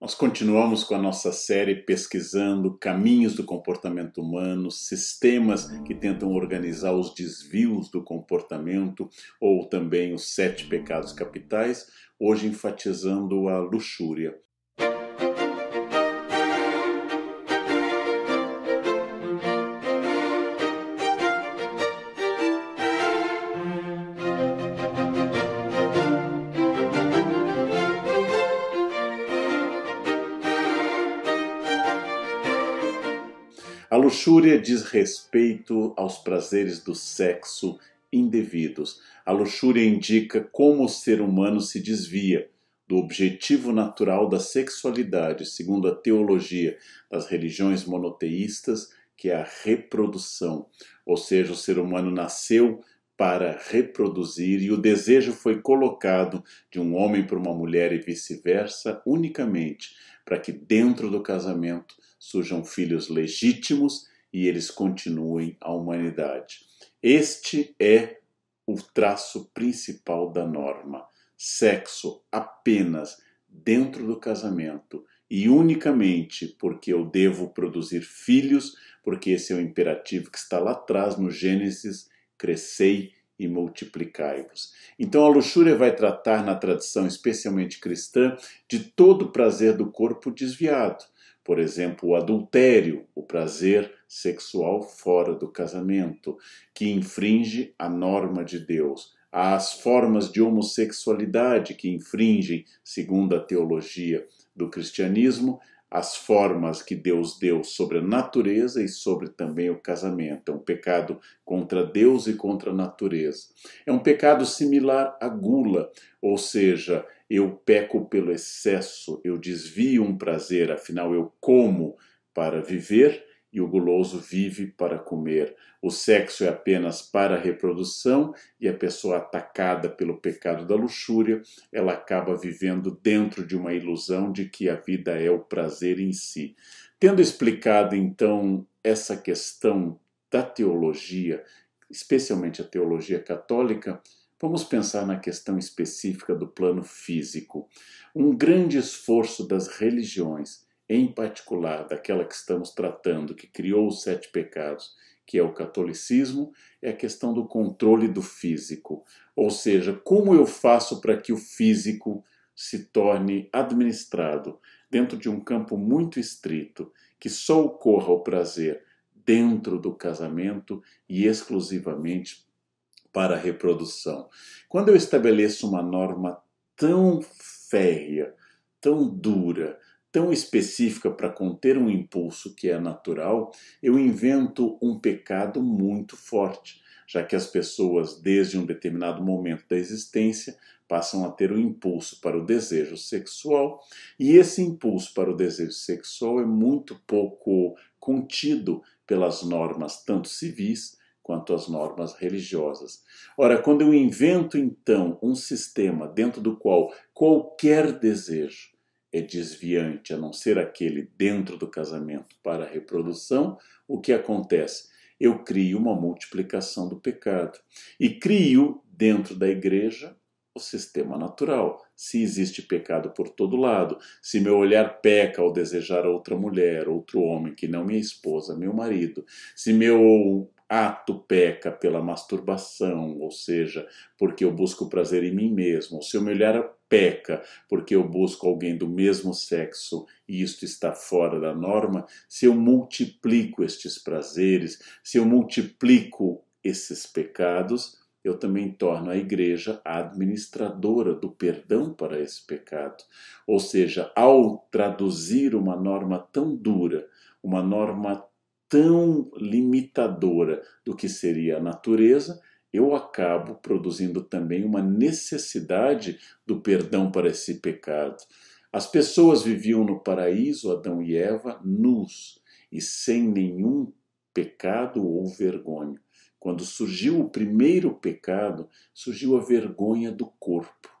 Nós continuamos com a nossa série pesquisando caminhos do comportamento humano, sistemas que tentam organizar os desvios do comportamento ou também os sete pecados capitais, hoje enfatizando a luxúria. Luxúria diz respeito aos prazeres do sexo indevidos. A luxúria indica como o ser humano se desvia do objetivo natural da sexualidade, segundo a teologia das religiões monoteístas, que é a reprodução. Ou seja, o ser humano nasceu para reproduzir e o desejo foi colocado de um homem para uma mulher e vice-versa unicamente para que dentro do casamento surjam filhos legítimos e eles continuem a humanidade. Este é o traço principal da norma. Sexo apenas dentro do casamento e unicamente porque eu devo produzir filhos, porque esse é o imperativo que está lá atrás no Gênesis: crescei e multiplicai-vos. Então a luxúria vai tratar na tradição especialmente cristã de todo o prazer do corpo desviado por exemplo, o adultério, o prazer sexual fora do casamento, que infringe a norma de Deus. As formas de homossexualidade que infringem, segundo a teologia do cristianismo, as formas que Deus deu sobre a natureza e sobre também o casamento. É um pecado contra Deus e contra a natureza. É um pecado similar à gula, ou seja, eu peco pelo excesso, eu desvio um prazer, afinal eu como para viver e o guloso vive para comer. O sexo é apenas para reprodução e a pessoa atacada pelo pecado da luxúria, ela acaba vivendo dentro de uma ilusão de que a vida é o prazer em si. Tendo explicado então essa questão da teologia, especialmente a teologia católica, Vamos pensar na questão específica do plano físico. Um grande esforço das religiões, em particular daquela que estamos tratando, que criou os sete pecados, que é o catolicismo, é a questão do controle do físico. Ou seja, como eu faço para que o físico se torne administrado dentro de um campo muito estrito, que só ocorra o prazer dentro do casamento e exclusivamente para a reprodução. Quando eu estabeleço uma norma tão férrea, tão dura, tão específica para conter um impulso que é natural, eu invento um pecado muito forte, já que as pessoas, desde um determinado momento da existência, passam a ter o um impulso para o desejo sexual, e esse impulso para o desejo sexual é muito pouco contido pelas normas tanto civis quanto às normas religiosas. Ora, quando eu invento então um sistema dentro do qual qualquer desejo é desviante, a não ser aquele dentro do casamento para a reprodução, o que acontece? Eu crio uma multiplicação do pecado e crio dentro da igreja o sistema natural. Se existe pecado por todo lado, se meu olhar peca ao desejar outra mulher, outro homem que não minha esposa, meu marido, se meu ato peca pela masturbação, ou seja, porque eu busco prazer em mim mesmo, se eu me peca porque eu busco alguém do mesmo sexo e isto está fora da norma, se eu multiplico estes prazeres, se eu multiplico esses pecados, eu também torno a igreja a administradora do perdão para esse pecado. Ou seja, ao traduzir uma norma tão dura, uma norma tão limitadora do que seria a natureza, eu acabo produzindo também uma necessidade do perdão para esse pecado. As pessoas viviam no paraíso, Adão e Eva, nus e sem nenhum pecado ou vergonha. Quando surgiu o primeiro pecado, surgiu a vergonha do corpo.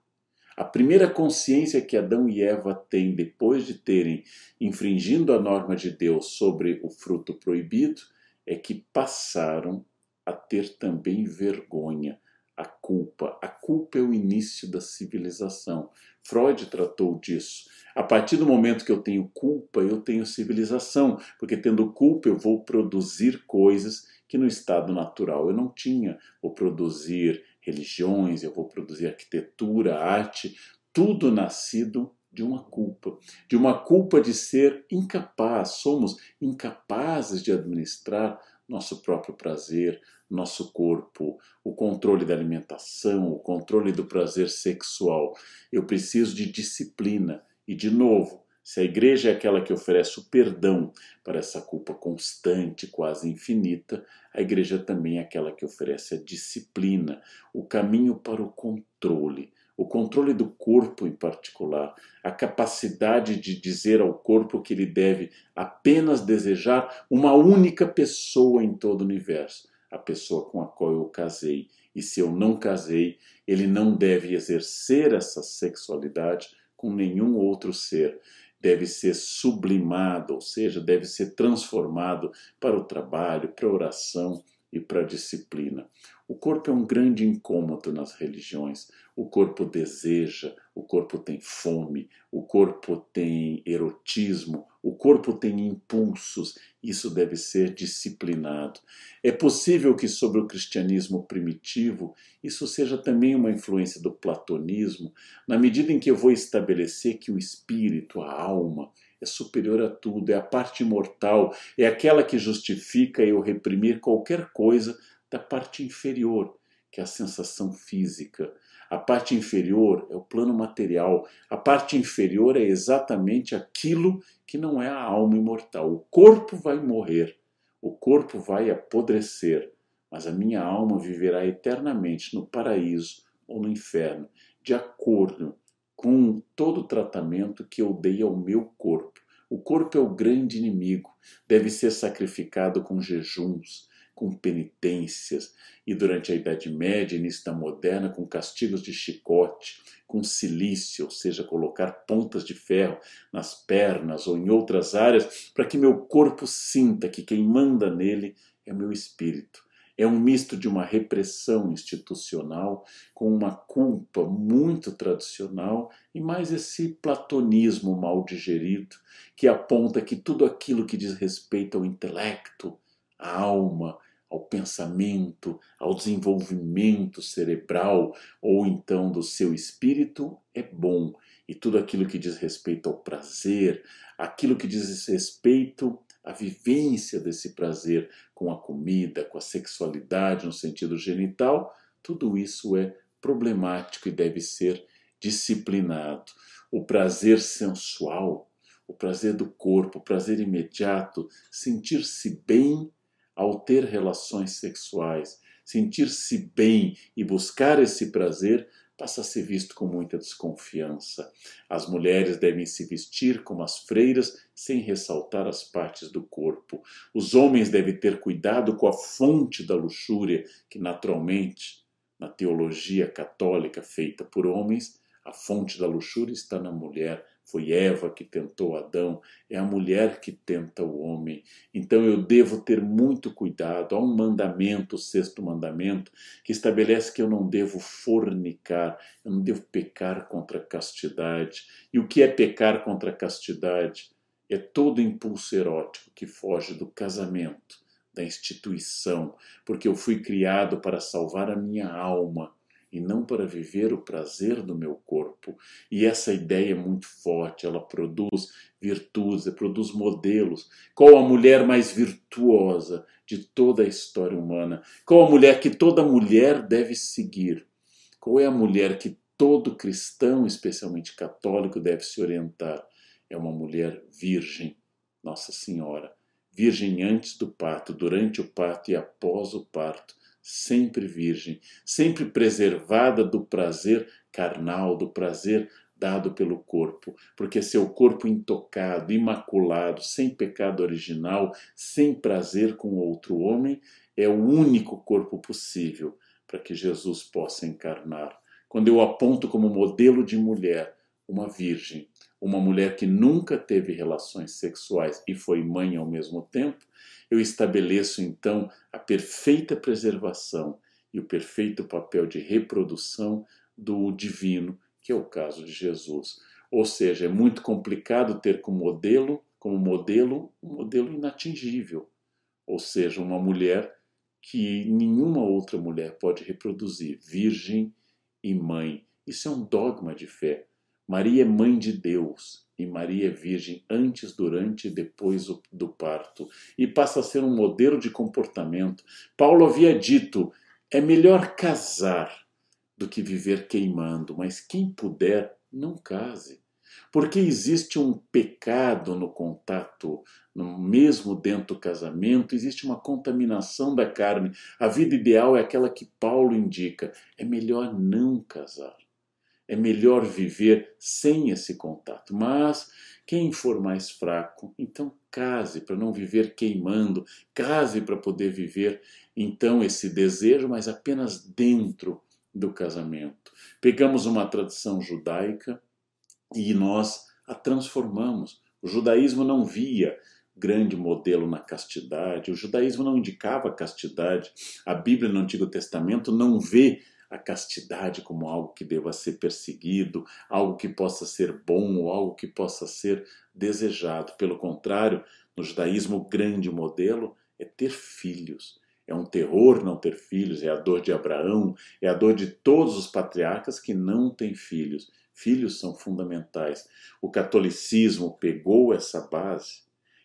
A primeira consciência que Adão e Eva têm depois de terem infringindo a norma de Deus sobre o fruto proibido é que passaram a ter também vergonha, a culpa. A culpa é o início da civilização. Freud tratou disso. A partir do momento que eu tenho culpa, eu tenho civilização, porque tendo culpa eu vou produzir coisas que no estado natural eu não tinha. Vou produzir religiões, eu vou produzir arquitetura, arte, tudo nascido de uma culpa, de uma culpa de ser incapaz, somos incapazes de administrar nosso próprio prazer, nosso corpo, o controle da alimentação, o controle do prazer sexual. Eu preciso de disciplina. E, de novo, se a igreja é aquela que oferece o perdão para essa culpa constante, quase infinita, a igreja também é aquela que oferece a disciplina, o caminho para o controle o controle do corpo em particular, a capacidade de dizer ao corpo que ele deve apenas desejar uma única pessoa em todo o universo, a pessoa com a qual eu casei. E se eu não casei, ele não deve exercer essa sexualidade com nenhum outro ser. Deve ser sublimado, ou seja, deve ser transformado para o trabalho, para a oração e para a disciplina. O corpo é um grande incômodo nas religiões. O corpo deseja, o corpo tem fome, o corpo tem erotismo, o corpo tem impulsos. Isso deve ser disciplinado. É possível que sobre o cristianismo primitivo isso seja também uma influência do platonismo, na medida em que eu vou estabelecer que o espírito, a alma, é superior a tudo, é a parte imortal, é aquela que justifica eu reprimir qualquer coisa da parte inferior, que é a sensação física. A parte inferior é o plano material. A parte inferior é exatamente aquilo que não é a alma imortal. O corpo vai morrer, o corpo vai apodrecer, mas a minha alma viverá eternamente no paraíso ou no inferno, de acordo com todo o tratamento que eu dei ao meu corpo. O corpo é o grande inimigo, deve ser sacrificado com jejuns, com penitências, e durante a Idade Média, início da Moderna, com castigos de chicote, com silício, ou seja, colocar pontas de ferro nas pernas ou em outras áreas, para que meu corpo sinta que quem manda nele é meu espírito. É um misto de uma repressão institucional com uma culpa muito tradicional e mais esse platonismo mal digerido que aponta que tudo aquilo que diz respeito ao intelecto, à alma, ao pensamento, ao desenvolvimento cerebral ou então do seu espírito é bom. E tudo aquilo que diz respeito ao prazer, aquilo que diz respeito à vivência desse prazer com a comida, com a sexualidade no sentido genital, tudo isso é problemático e deve ser disciplinado. O prazer sensual, o prazer do corpo, o prazer imediato, sentir-se bem ao ter relações sexuais, sentir-se bem e buscar esse prazer passa a ser visto com muita desconfiança. As mulheres devem se vestir como as freiras, sem ressaltar as partes do corpo. Os homens devem ter cuidado com a fonte da luxúria, que naturalmente, na teologia católica feita por homens, a fonte da luxúria está na mulher, foi Eva que tentou Adão, é a mulher que tenta o homem. Então eu devo ter muito cuidado. Há um mandamento, o sexto mandamento, que estabelece que eu não devo fornicar, eu não devo pecar contra a castidade. E o que é pecar contra a castidade? É todo impulso erótico que foge do casamento, da instituição, porque eu fui criado para salvar a minha alma e não para viver o prazer do meu corpo. E essa ideia é muito forte, ela produz virtudes, produz modelos. Qual a mulher mais virtuosa de toda a história humana? Qual a mulher que toda mulher deve seguir? Qual é a mulher que todo cristão, especialmente católico, deve se orientar? É uma mulher virgem, Nossa Senhora. Virgem antes do parto, durante o parto e após o parto sempre virgem, sempre preservada do prazer carnal, do prazer dado pelo corpo, porque seu corpo intocado, imaculado, sem pecado original, sem prazer com outro homem, é o único corpo possível para que Jesus possa encarnar. Quando eu aponto como modelo de mulher uma virgem, uma mulher que nunca teve relações sexuais e foi mãe ao mesmo tempo, eu estabeleço então a perfeita preservação e o perfeito papel de reprodução do divino, que é o caso de Jesus. Ou seja, é muito complicado ter como modelo, como modelo, um modelo inatingível, ou seja, uma mulher que nenhuma outra mulher pode reproduzir, virgem e mãe. Isso é um dogma de fé. Maria é mãe de Deus e Maria é virgem antes, durante e depois do parto e passa a ser um modelo de comportamento. Paulo havia dito: é melhor casar do que viver queimando, mas quem puder, não case. Porque existe um pecado no contato, no mesmo dentro do casamento, existe uma contaminação da carne. A vida ideal é aquela que Paulo indica: é melhor não casar. É melhor viver sem esse contato. Mas quem for mais fraco, então case para não viver queimando, case para poder viver então esse desejo, mas apenas dentro do casamento. Pegamos uma tradição judaica e nós a transformamos. O judaísmo não via grande modelo na castidade, o judaísmo não indicava castidade, a Bíblia no Antigo Testamento não vê a castidade como algo que deva ser perseguido, algo que possa ser bom ou algo que possa ser desejado. Pelo contrário, no judaísmo, o grande modelo é ter filhos. É um terror não ter filhos, é a dor de Abraão, é a dor de todos os patriarcas que não têm filhos. Filhos são fundamentais. O catolicismo pegou essa base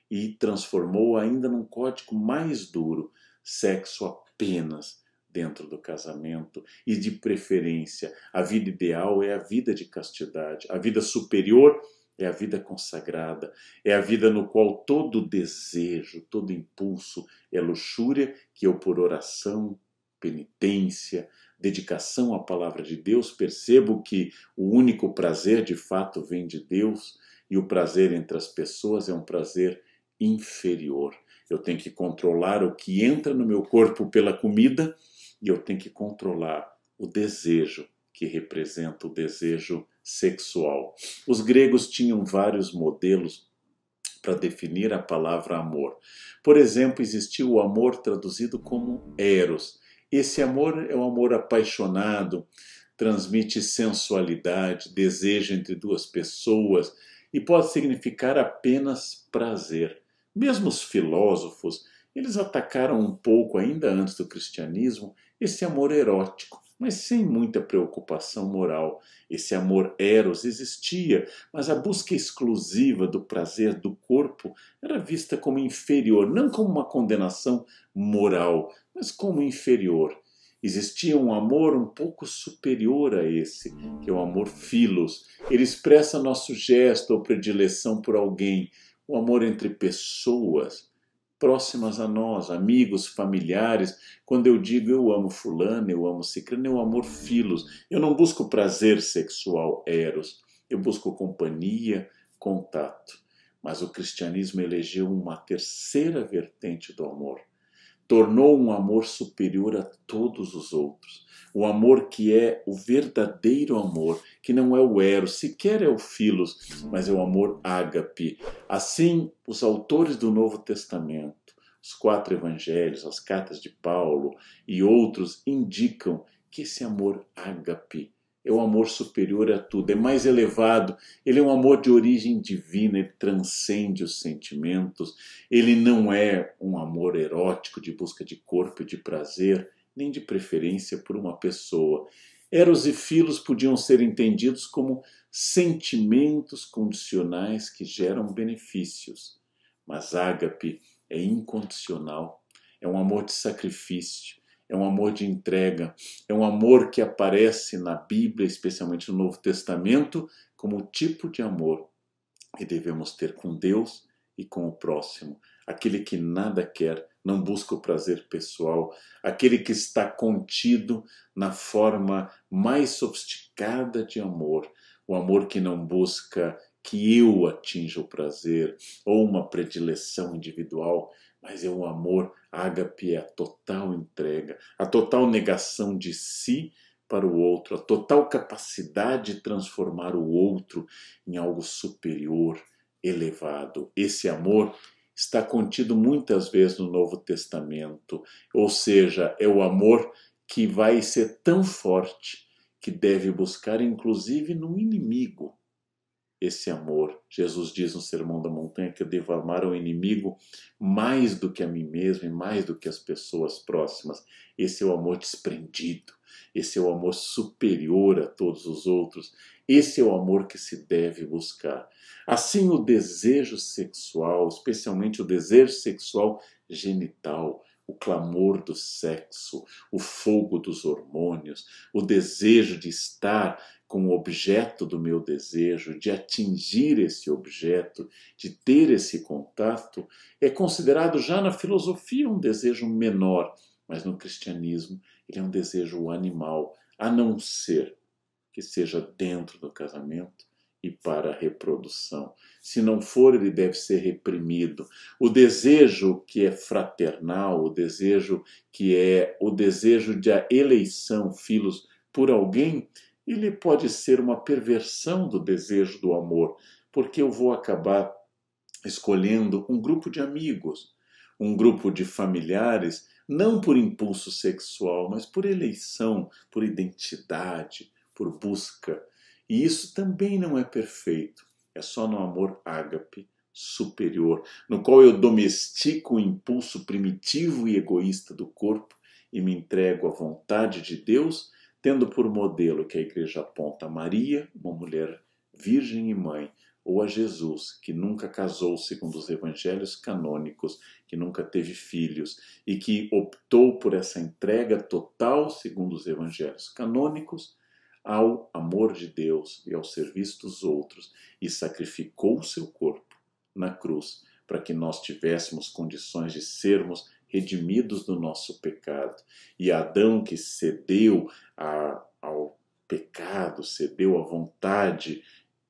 e transformou ainda num código mais duro: sexo apenas dentro do casamento e de preferência. A vida ideal é a vida de castidade, a vida superior é a vida consagrada, é a vida no qual todo desejo, todo impulso é luxúria que eu, por oração, penitência, dedicação à palavra de Deus, percebo que o único prazer de fato vem de Deus e o prazer entre as pessoas é um prazer inferior. Eu tenho que controlar o que entra no meu corpo pela comida e eu tenho que controlar o desejo, que representa o desejo sexual. Os gregos tinham vários modelos para definir a palavra amor. Por exemplo, existia o amor traduzido como eros. Esse amor é um amor apaixonado, transmite sensualidade, desejo entre duas pessoas e pode significar apenas prazer. Mesmo os filósofos, eles atacaram um pouco ainda antes do cristianismo esse amor erótico, mas sem muita preocupação moral. Esse amor eros existia, mas a busca exclusiva do prazer do corpo era vista como inferior, não como uma condenação moral, mas como inferior. Existia um amor um pouco superior a esse, que é o amor filos. Ele expressa nosso gesto ou predileção por alguém, o amor entre pessoas próximas a nós, amigos, familiares. Quando eu digo eu amo fulano, eu amo ciclano, eu amor filos. Eu não busco prazer sexual, eros. Eu busco companhia, contato. Mas o cristianismo elegeu uma terceira vertente do amor. Tornou um amor superior a todos os outros. O amor que é o verdadeiro amor, que não é o eros, sequer é o filos, mas é o amor ágape. Assim, os autores do Novo Testamento, os quatro evangelhos, as cartas de Paulo e outros indicam que esse amor ágape é o amor superior a tudo, é mais elevado, ele é um amor de origem divina, ele transcende os sentimentos, ele não é um amor erótico de busca de corpo e de prazer, nem de preferência por uma pessoa. Eros e Filos podiam ser entendidos como sentimentos condicionais que geram benefícios, mas ágape é incondicional, é um amor de sacrifício, é um amor de entrega, é um amor que aparece na Bíblia, especialmente no Novo Testamento, como tipo de amor que devemos ter com Deus e com o próximo, aquele que nada quer, não busca o prazer pessoal, aquele que está contido na forma mais sofisticada de amor, o amor que não busca que eu atinja o prazer ou uma predileção individual, mas é o amor ágape, é a total entrega, a total negação de si para o outro, a total capacidade de transformar o outro em algo superior, elevado. Esse amor está contido muitas vezes no Novo Testamento, ou seja, é o amor que vai ser tão forte que deve buscar, inclusive, no inimigo, esse amor. Jesus diz no Sermão da Montanha que eu devo amar o inimigo mais do que a mim mesmo e mais do que as pessoas próximas. Esse é o amor desprendido, esse é o amor superior a todos os outros, esse é o amor que se deve buscar. Assim, o desejo sexual, especialmente o desejo sexual genital, o clamor do sexo, o fogo dos hormônios, o desejo de estar com o objeto do meu desejo, de atingir esse objeto, de ter esse contato, é considerado já na filosofia um desejo menor, mas no cristianismo ele é um desejo animal, a não ser que seja dentro do casamento e para a reprodução. Se não for, ele deve ser reprimido. O desejo que é fraternal, o desejo que é o desejo de a eleição, filhos, por alguém, ele pode ser uma perversão do desejo do amor, porque eu vou acabar escolhendo um grupo de amigos, um grupo de familiares, não por impulso sexual, mas por eleição, por identidade, por busca. E isso também não é perfeito, é só no amor ágape superior, no qual eu domestico o impulso primitivo e egoísta do corpo e me entrego à vontade de Deus tendo por modelo que a igreja aponta a Maria, uma mulher virgem e mãe, ou a Jesus, que nunca casou segundo os evangelhos canônicos, que nunca teve filhos e que optou por essa entrega total, segundo os evangelhos canônicos, ao amor de Deus e ao serviço dos outros e sacrificou o seu corpo na cruz para que nós tivéssemos condições de sermos redimidos do nosso pecado. E Adão que cedeu a, ao pecado, cedeu à vontade,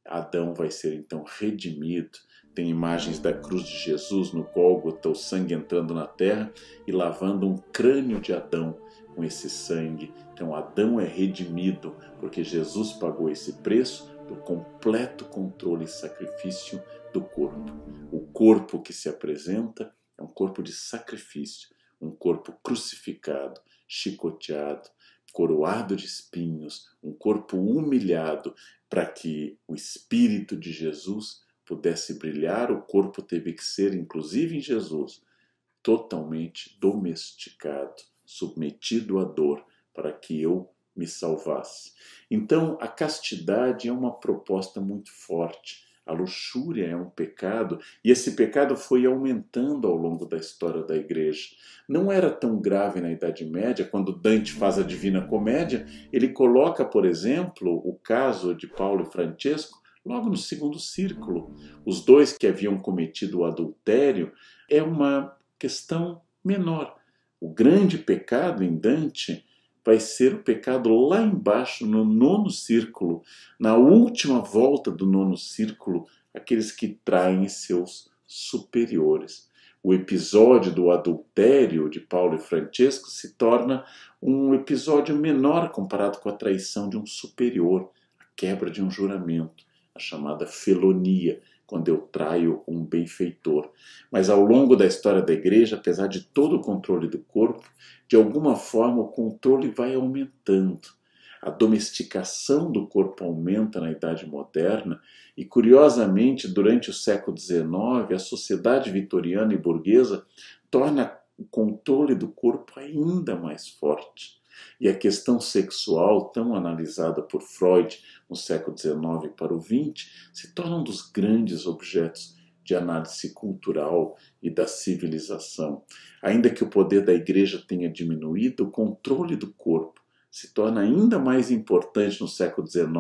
Adão vai ser então redimido. Tem imagens da cruz de Jesus no Gólgota, o sangue entrando na terra e lavando um crânio de Adão com esse sangue. Então Adão é redimido porque Jesus pagou esse preço do completo controle e sacrifício do corpo. O corpo que se apresenta é um corpo de sacrifício, um corpo crucificado, chicoteado, coroado de espinhos, um corpo humilhado, para que o Espírito de Jesus pudesse brilhar, o corpo teve que ser, inclusive em Jesus, totalmente domesticado, submetido à dor, para que eu me salvasse. Então, a castidade é uma proposta muito forte a luxúria é um pecado e esse pecado foi aumentando ao longo da história da igreja. Não era tão grave na Idade Média, quando Dante faz a Divina Comédia, ele coloca, por exemplo, o caso de Paulo e Francesco logo no segundo círculo. Os dois que haviam cometido o adultério é uma questão menor. O grande pecado em Dante vai ser o pecado lá embaixo, no nono círculo, na última volta do nono círculo, aqueles que traem seus superiores. O episódio do adultério de Paulo e Francesco se torna um episódio menor comparado com a traição de um superior, a quebra de um juramento, a chamada felonia, quando eu traio um benfeitor. Mas ao longo da história da igreja, apesar de todo o controle do corpo, de alguma forma o controle vai aumentando. A domesticação do corpo aumenta na Idade Moderna e, curiosamente, durante o século XIX, a sociedade vitoriana e burguesa torna o controle do corpo ainda mais forte. E a questão sexual, tão analisada por Freud no século XIX para o XX, se torna um dos grandes objetos de análise cultural e da civilização. Ainda que o poder da igreja tenha diminuído, o controle do corpo se torna ainda mais importante no século XIX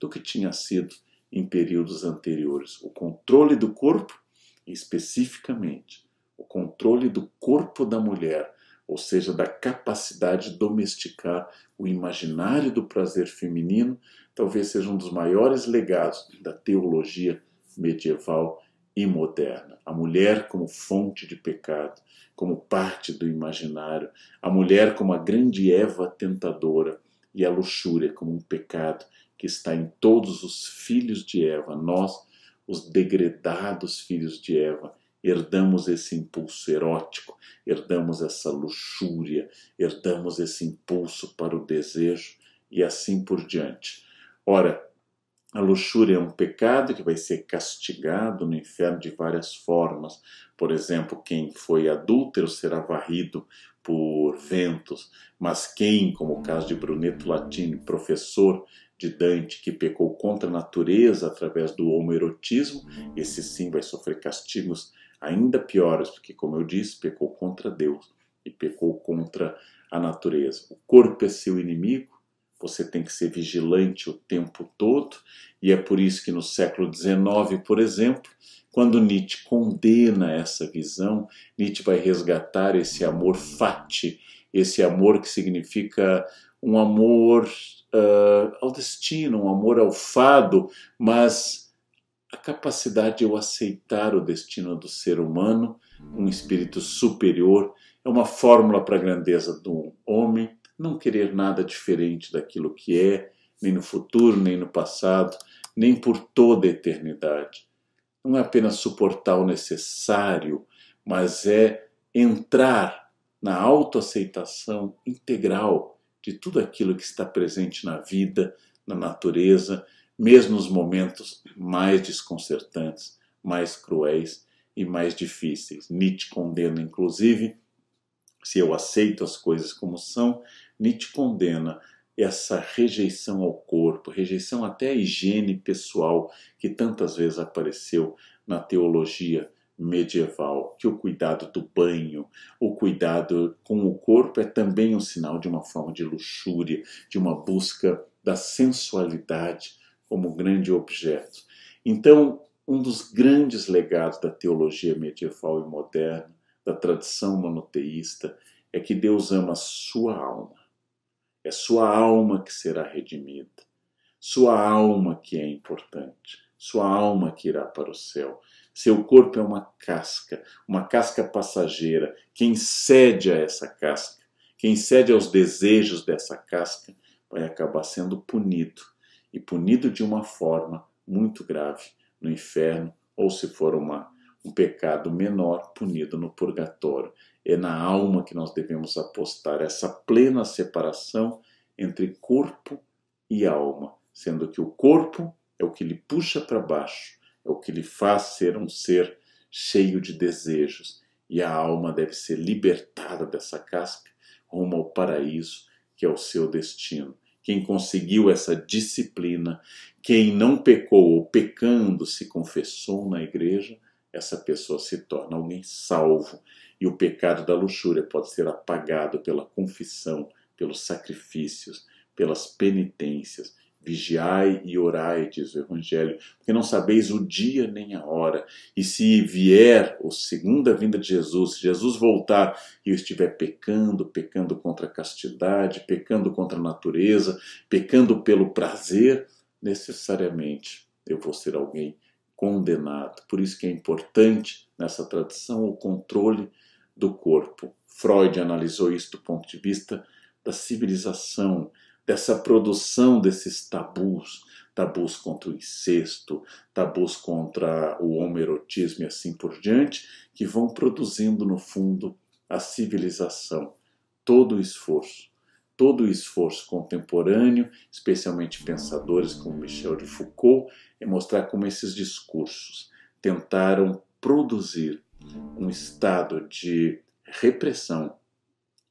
do que tinha sido em períodos anteriores. O controle do corpo, especificamente, o controle do corpo da mulher, ou seja, da capacidade de domesticar o imaginário do prazer feminino, talvez seja um dos maiores legados da teologia medieval e moderna. A mulher como fonte de pecado, como parte do imaginário, a mulher como a grande Eva tentadora e a luxúria como um pecado que está em todos os filhos de Eva, nós, os degredados filhos de Eva, herdamos esse impulso erótico, herdamos essa luxúria, herdamos esse impulso para o desejo e assim por diante. Ora, a luxúria é um pecado que vai ser castigado no inferno de várias formas. Por exemplo, quem foi adúltero será varrido por ventos, mas quem, como o caso de Brunetto Latini, professor de Dante, que pecou contra a natureza através do homoerotismo, esse sim vai sofrer castigos ainda piores, porque, como eu disse, pecou contra Deus e pecou contra a natureza. O corpo é seu inimigo, você tem que ser vigilante o tempo todo, e é por isso que no século XIX, por exemplo, quando Nietzsche condena essa visão, Nietzsche vai resgatar esse amor fati, esse amor que significa um amor uh, ao destino, um amor ao fado, mas a capacidade de eu aceitar o destino do ser humano, um espírito superior, é uma fórmula para a grandeza do homem não querer nada diferente daquilo que é, nem no futuro, nem no passado, nem por toda a eternidade. Não é apenas suportar o necessário, mas é entrar na autoaceitação integral de tudo aquilo que está presente na vida, na natureza, mesmo nos momentos mais desconcertantes, mais cruéis e mais difíceis. Nietzsche condena, inclusive, se eu aceito as coisas como são, Nietzsche condena essa rejeição ao corpo, rejeição até à higiene pessoal que tantas vezes apareceu na teologia medieval, que o cuidado do banho, o cuidado com o corpo é também um sinal de uma forma de luxúria, de uma busca da sensualidade como grande objeto. Então, um dos grandes legados da teologia medieval e moderna, da tradição monoteísta, é que Deus ama a sua alma é sua alma que será redimida, sua alma que é importante, sua alma que irá para o céu. Seu corpo é uma casca, uma casca passageira. Quem cede a essa casca, quem cede aos desejos dessa casca, vai acabar sendo punido e punido de uma forma muito grave no inferno, ou se for uma, um pecado menor, punido no purgatório. É na alma que nós devemos apostar essa plena separação entre corpo e alma, sendo que o corpo é o que lhe puxa para baixo, é o que lhe faz ser um ser cheio de desejos, e a alma deve ser libertada dessa casca rumo ao paraíso, que é o seu destino. Quem conseguiu essa disciplina, quem não pecou ou pecando se confessou na igreja, essa pessoa se torna alguém salvo e o pecado da luxúria pode ser apagado pela confissão, pelos sacrifícios, pelas penitências. Vigiai e orai, diz o Evangelho, porque não sabeis o dia nem a hora. E se vier a segunda vinda de Jesus, se Jesus voltar e eu estiver pecando, pecando contra a castidade, pecando contra a natureza, pecando pelo prazer, necessariamente eu vou ser alguém condenado. Por isso que é importante nessa tradição o controle do corpo. Freud analisou isso do ponto de vista da civilização, dessa produção desses tabus, tabus contra o incesto, tabus contra o homoerotismo e assim por diante, que vão produzindo no fundo a civilização. Todo o esforço, todo o esforço contemporâneo, especialmente pensadores como Michel de Foucault, é mostrar como esses discursos tentaram produzir um estado de repressão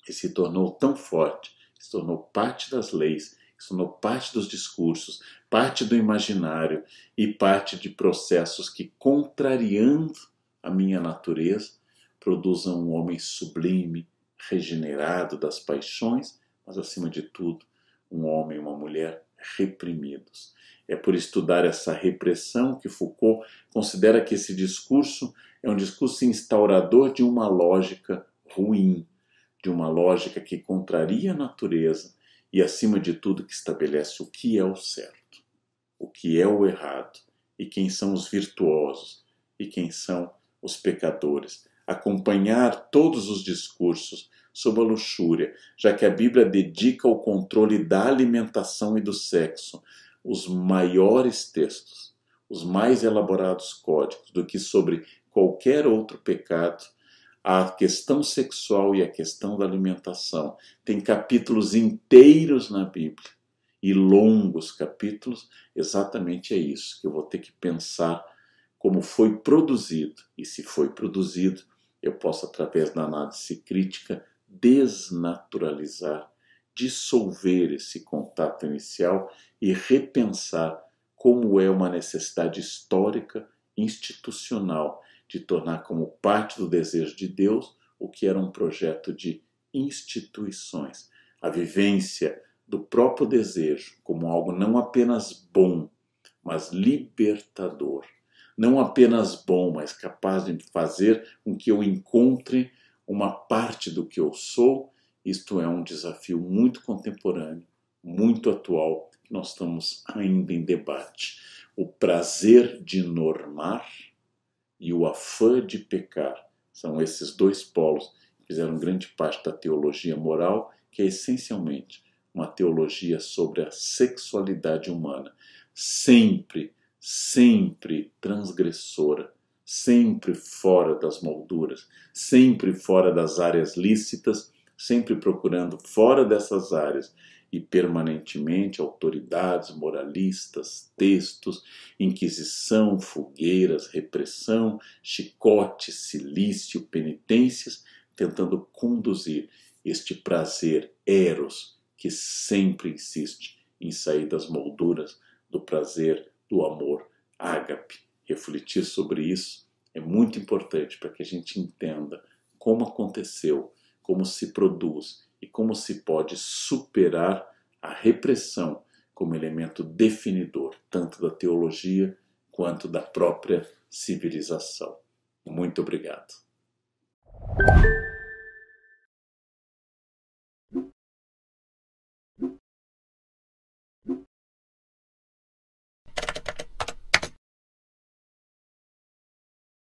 que se tornou tão forte, que se tornou parte das leis, que se tornou parte dos discursos, parte do imaginário e parte de processos que, contrariando a minha natureza, produzam um homem sublime, regenerado das paixões, mas acima de tudo, um homem e uma mulher reprimidos. É por estudar essa repressão que Foucault considera que esse discurso é um discurso instaurador de uma lógica ruim, de uma lógica que contraria a natureza e, acima de tudo, que estabelece o que é o certo, o que é o errado e quem são os virtuosos e quem são os pecadores. Acompanhar todos os discursos sobre a luxúria, já que a Bíblia dedica ao controle da alimentação e do sexo os maiores textos, os mais elaborados códigos do que sobre qualquer outro pecado, a questão sexual e a questão da alimentação. Tem capítulos inteiros na Bíblia e longos capítulos, exatamente é isso que eu vou ter que pensar como foi produzido e se foi produzido, eu posso através da análise crítica desnaturalizar, dissolver esse contato inicial e repensar como é uma necessidade histórica, institucional, de tornar como parte do desejo de Deus o que era um projeto de instituições. A vivência do próprio desejo como algo não apenas bom, mas libertador. Não apenas bom, mas capaz de fazer com que eu encontre uma parte do que eu sou. Isto é um desafio muito contemporâneo, muito atual, que nós estamos ainda em debate. O prazer de normar e o afã de pecar. São esses dois polos que fizeram grande parte da teologia moral, que é essencialmente uma teologia sobre a sexualidade humana, sempre, sempre transgressora, sempre fora das molduras, sempre fora das áreas lícitas, sempre procurando fora dessas áreas e permanentemente autoridades moralistas, textos, inquisição, fogueiras, repressão, chicote, silício, penitências, tentando conduzir este prazer eros que sempre insiste em sair das molduras do prazer, do amor ágape. Refletir sobre isso é muito importante para que a gente entenda como aconteceu, como se produz e como se pode superar a repressão como elemento definidor tanto da teologia quanto da própria civilização. Muito obrigado.